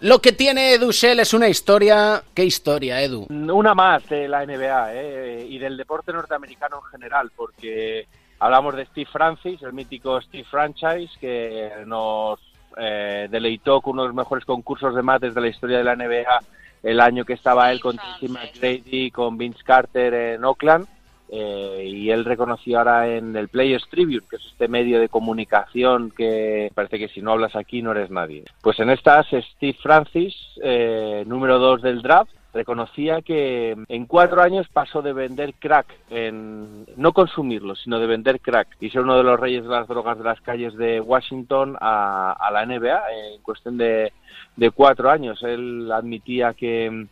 Lo que tiene Edu Shell es una historia. ¿Qué historia, Edu? Una más de la NBA ¿eh? y del deporte norteamericano en general, porque hablamos de Steve Francis, el mítico Steve Franchise, que nos eh, deleitó con uno de los mejores concursos de mates de la historia de la NBA el año que estaba él con Tracy McGrady, con Vince Carter en Oakland. Eh, y él reconoció ahora en el Players Tribune, que es este medio de comunicación que parece que si no hablas aquí no eres nadie. Pues en estas Steve Francis, eh, número dos del draft, reconocía que en cuatro años pasó de vender crack, en no consumirlo, sino de vender crack, y ser uno de los reyes de las drogas de las calles de Washington a, la NBA en cuestión de, de cuatro años. Él admitía que,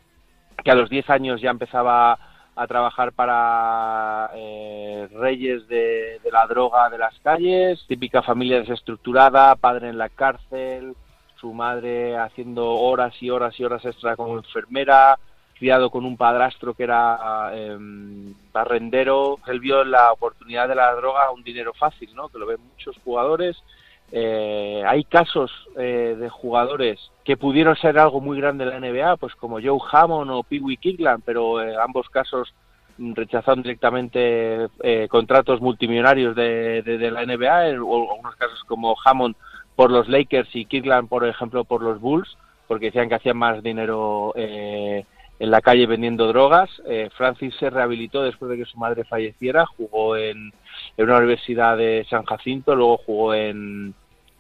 que a los diez años ya empezaba a trabajar para eh, reyes de, la droga de las calles, típica familia desestructurada, padre en la cárcel, su madre haciendo horas y horas y horas extra como enfermera, criado con un padrastro que era em, barrendero. Él vio la oportunidad de la droga un dinero fácil, ¿no? que lo ven muchos jugadores eh, hay casos eh, de jugadores que pudieron ser algo muy grande en la NBA, pues como Joe Hammond o Pee Wee Kirkland, pero en ambos casos rechazaron directamente eh, contratos multimillonarios de, la NBA, o algunos casos como Hammond por los Lakers y Kirkland, por ejemplo, por los Bulls, porque decían que hacían más dinero en la calle vendiendo drogas. Francis se rehabilitó después de que su madre falleciera, jugó en una universidad de San Jacinto, luego jugó en,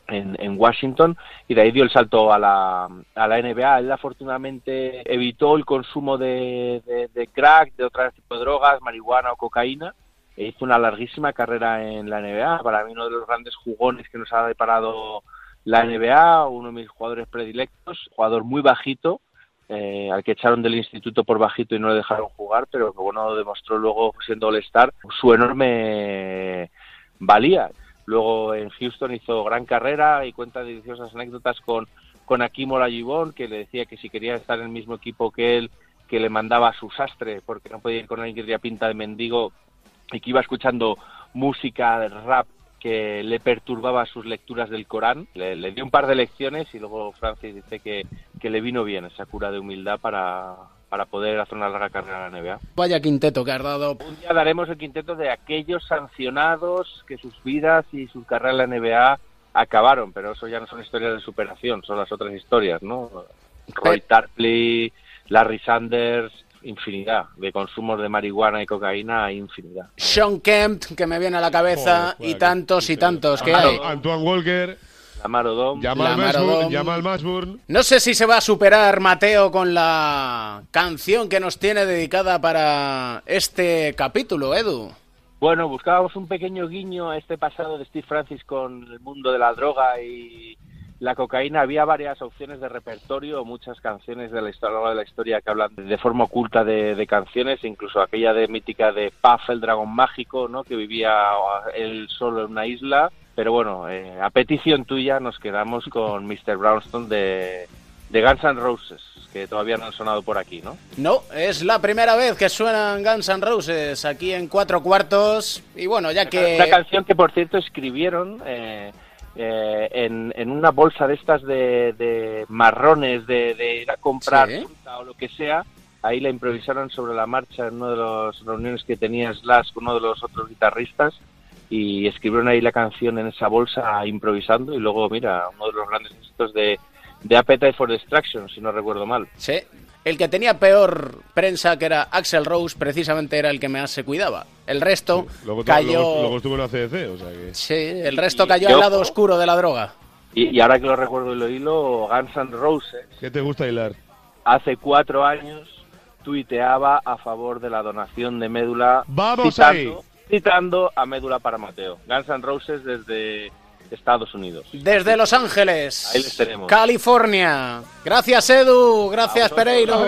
en, Washington y de ahí dio el salto a la, a la NBA. Él afortunadamente evitó el consumo de, de, crack, de otros tipos de drogas, marihuana o cocaína. E hizo una larguísima carrera en la NBA. Para mí uno de los grandes jugones que nos ha deparado la NBA, uno de mis jugadores predilectos, jugador muy bajito, eh, al que echaron del instituto por bajito y no le dejaron jugar, pero que bueno, demostró luego siendo All-Star su enorme valía. Luego en Houston hizo gran carrera y cuenta deliciosas anécdotas con, con Akim Olajuwon, que le decía que si quería estar en el mismo equipo que él, que le mandaba a su sastre, porque no podía ir con alguien que tenía pinta de mendigo y que iba escuchando música de rap que le perturbaba sus lecturas del Corán. Le, dio un par de lecciones y luego Francis dice que, que le vino bien esa cura de humildad para, para poder hacer una larga carrera en la NBA. Vaya quinteto que has dado. Un día daremos el quinteto de aquellos sancionados que sus vidas y sus carreras en la NBA acabaron, pero eso ya no son historias de superación, son las otras historias, ¿no? Roy Tarpley, Larry Sanders, infinidad. De consumos de marihuana y cocaína hay infinidad. Sean Kemp, que me viene a la cabeza, y tantos y tantos que hay. Antoine Walker. Odom. Jamal Masburn. No sé si se va a superar Mateo con la canción que nos tiene dedicada para este capítulo, Edu. Bueno, buscábamos un pequeño guiño a este pasado de Steve Francis con el mundo de la droga y la cocaína había varias opciones de repertorio, muchas canciones de la historia, de la historia que hablan de forma oculta de, canciones, incluso aquella de mítica de Puff, el dragón mágico, ¿no? que vivía él solo en una isla. Pero bueno, eh, a petición tuya nos quedamos con Mr. Brownstone de, de Guns N' Roses, que todavía no han sonado por aquí, ¿no? No, es la primera vez que suenan Guns N' Roses aquí en cuatro cuartos. Y bueno, ya que... Una canción que, por cierto, escribieron... Eh, eh, en, una bolsa de estas de, marrones, de, ir a comprar o lo que sea, ahí la improvisaron sobre la marcha en una de las reuniones que tenía Slash con uno de los otros guitarristas y escribieron ahí la canción en esa bolsa improvisando y luego, mira, uno de los grandes éxitos de, de Appetite for Destruction, si no recuerdo mal. Sí, el que tenía peor prensa, que era Axel Rose, precisamente era el que más se cuidaba. El resto cayó... Luego, estuvo en la CDC, o sea que... Sí, el resto cayó al lado oscuro de la droga. Y, ahora que lo recuerdo y lo hilo, Guns N' Roses... ¿Qué te gusta hilar? Hace cuatro años tuiteaba a favor de la donación de médula... ¡Vamos citando, Citando a médula para Mateo. Guns N' Roses desde Estados Unidos. Desde Los Ángeles. Ahí les tenemos. California. Gracias, Edu. Gracias, Pereiro.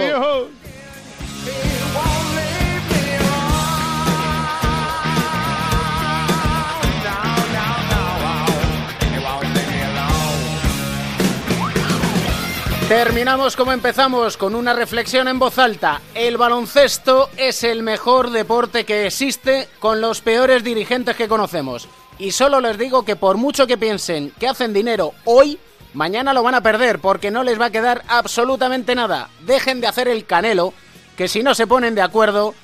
Terminamos como empezamos, con una reflexión en voz alta. El baloncesto es el mejor deporte que existe con los peores dirigentes que conocemos. Y solo les digo que por mucho que piensen que hacen dinero hoy, Mañana lo van a perder porque no les va a quedar absolutamente nada. Dejen de hacer el canelo, que si no se ponen de acuerdo,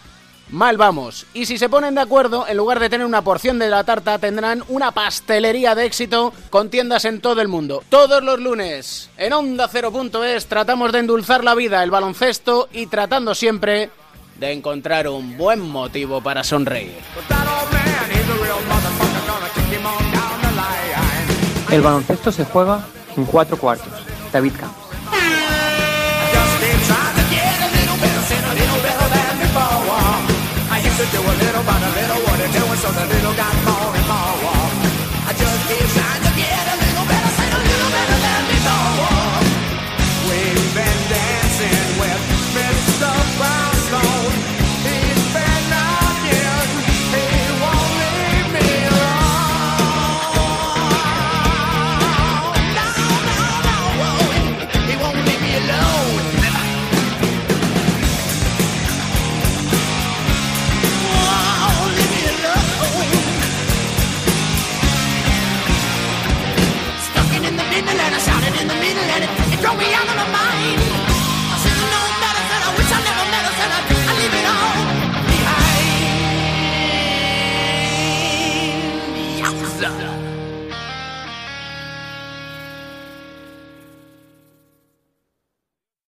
mal vamos. Y si se ponen de acuerdo, en lugar de tener una porción de la tarta, tendrán una pastelería de éxito con tiendas en todo el mundo. Todos los lunes, en Onda 0.es, tratamos de endulzar la vida, el baloncesto y tratando siempre de encontrar un buen motivo para sonreír. El baloncesto se juega en cuatro cuartos. David Camps. do a little by a little what it doing, so the little got more and more.